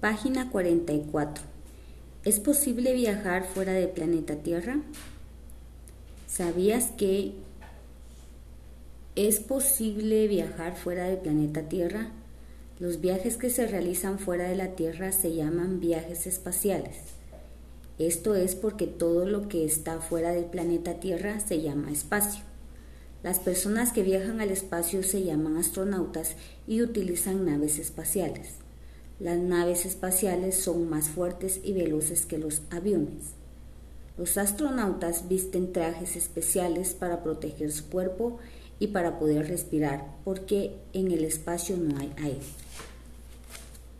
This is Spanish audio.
Página 44. ¿Es posible viajar fuera del planeta Tierra? ¿Sabías que es posible viajar fuera del planeta Tierra? Los viajes que se realizan fuera de la Tierra se llaman viajes espaciales. Esto es porque todo lo que está fuera del planeta Tierra se llama espacio. Las personas que viajan al espacio se llaman astronautas y utilizan naves espaciales. Las naves espaciales son más fuertes y veloces que los aviones. Los astronautas visten trajes especiales para proteger su cuerpo y para poder respirar, porque en el espacio no hay aire.